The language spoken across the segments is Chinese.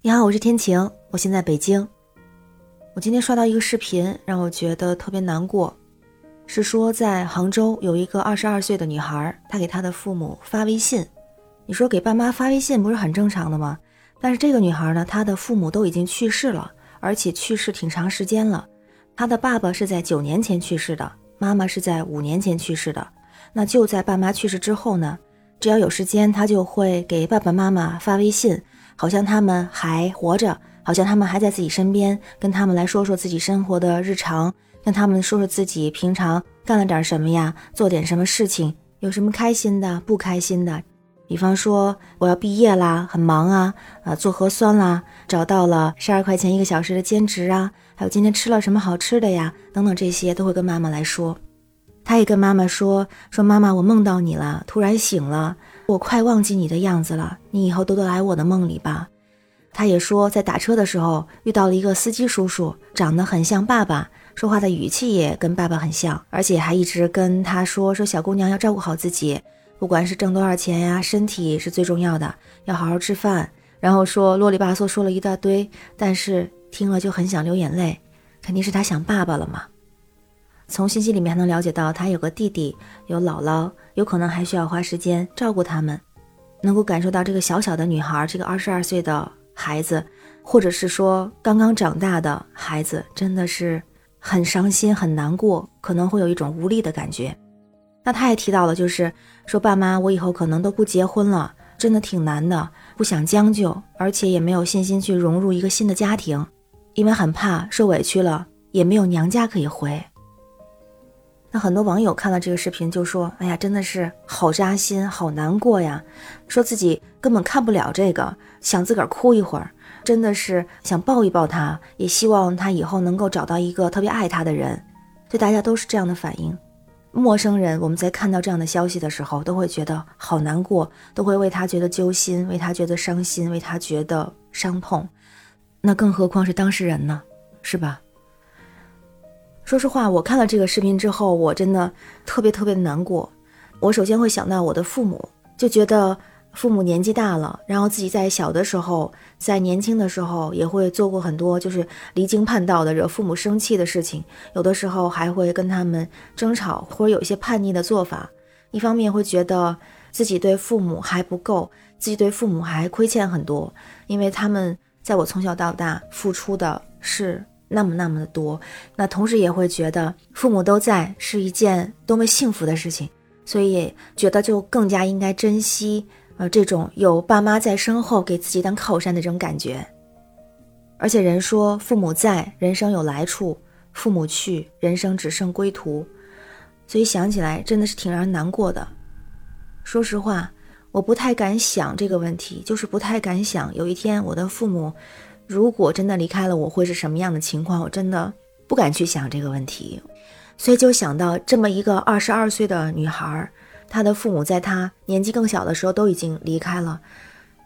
你好，我是天晴，我现在北京。我今天刷到一个视频，让我觉得特别难过，是说在杭州有一个二十二岁的女孩，她给她的父母发微信。你说给爸妈发微信不是很正常的吗？但是这个女孩呢，她的父母都已经去世了，而且去世挺长时间了。她的爸爸是在九年前去世的，妈妈是在五年前去世的。那就在爸妈去世之后呢，只要有时间，她就会给爸爸妈妈发微信。好像他们还活着，好像他们还在自己身边，跟他们来说说自己生活的日常，跟他们说说自己平常干了点什么呀，做点什么事情，有什么开心的，不开心的。比方说我要毕业啦，很忙啊，啊，做核酸啦，找到了十二块钱一个小时的兼职啊，还有今天吃了什么好吃的呀，等等这些都会跟妈妈来说。他也跟妈妈说说妈妈，我梦到你了，突然醒了。我快忘记你的样子了，你以后多多来我的梦里吧。他也说，在打车的时候遇到了一个司机叔叔，长得很像爸爸，说话的语气也跟爸爸很像，而且还一直跟他说说小姑娘要照顾好自己，不管是挣多少钱呀，身体是最重要的，要好好吃饭。然后说啰里吧嗦说了一大堆，但是听了就很想流眼泪，肯定是他想爸爸了嘛。从信息里面还能了解到，他有个弟弟，有姥姥，有可能还需要花时间照顾他们，能够感受到这个小小的女孩，这个二十二岁的孩子，或者是说刚刚长大的孩子，真的是很伤心、很难过，可能会有一种无力的感觉。那他也提到了，就是说爸妈，我以后可能都不结婚了，真的挺难的，不想将就，而且也没有信心去融入一个新的家庭，因为很怕受委屈了，也没有娘家可以回。那很多网友看了这个视频就说：“哎呀，真的是好扎心，好难过呀！说自己根本看不了这个，想自个儿哭一会儿，真的是想抱一抱他，也希望他以后能够找到一个特别爱他的人。”对大家都是这样的反应。陌生人，我们在看到这样的消息的时候，都会觉得好难过，都会为他觉得揪心，为他觉得伤心，为他觉得伤痛。那更何况是当事人呢？是吧？说实话，我看了这个视频之后，我真的特别特别的难过。我首先会想到我的父母，就觉得父母年纪大了，然后自己在小的时候，在年轻的时候也会做过很多就是离经叛道的、惹父母生气的事情，有的时候还会跟他们争吵，或者有一些叛逆的做法。一方面会觉得自己对父母还不够，自己对父母还亏欠很多，因为他们在我从小到大付出的是。那么那么的多，那同时也会觉得父母都在是一件多么幸福的事情，所以觉得就更加应该珍惜，呃，这种有爸妈在身后给自己当靠山的这种感觉。而且人说父母在，人生有来处；父母去，人生只剩归途。所以想起来真的是挺让人难过的。说实话，我不太敢想这个问题，就是不太敢想有一天我的父母。如果真的离开了我，会是什么样的情况？我真的不敢去想这个问题，所以就想到这么一个二十二岁的女孩，她的父母在她年纪更小的时候都已经离开了，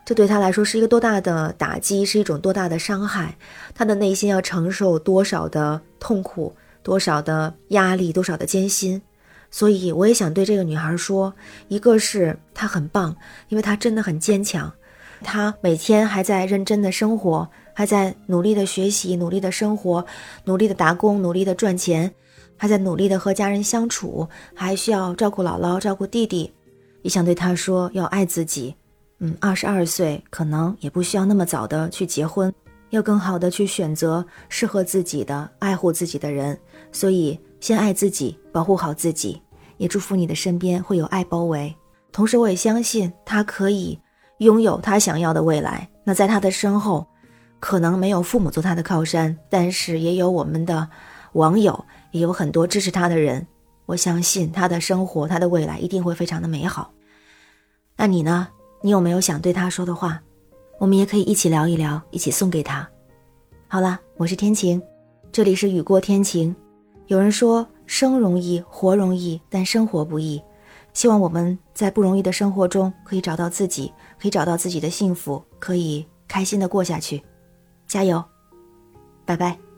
这对她来说是一个多大的打击，是一种多大的伤害？她的内心要承受多少的痛苦，多少的压力，多少的艰辛？所以我也想对这个女孩说，一个是她很棒，因为她真的很坚强，他每天还在认真的生活。还在努力的学习，努力的生活，努力的打工，努力的赚钱，还在努力的和家人相处，还需要照顾姥姥，照顾弟弟。也想对他说，要爱自己。嗯，二十二岁可能也不需要那么早的去结婚，要更好的去选择适合自己的、爱护自己的人。所以，先爱自己，保护好自己。也祝福你的身边会有爱包围。同时，我也相信他可以拥有他想要的未来。那在他的身后。可能没有父母做他的靠山，但是也有我们的网友，也有很多支持他的人。我相信他的生活，他的未来一定会非常的美好。那你呢？你有没有想对他说的话？我们也可以一起聊一聊，一起送给他。好了，我是天晴，这里是雨过天晴。有人说生容易，活容易，但生活不易。希望我们在不容易的生活中可以找到自己，可以找到自己的幸福，可以开心的过下去。加油，拜拜。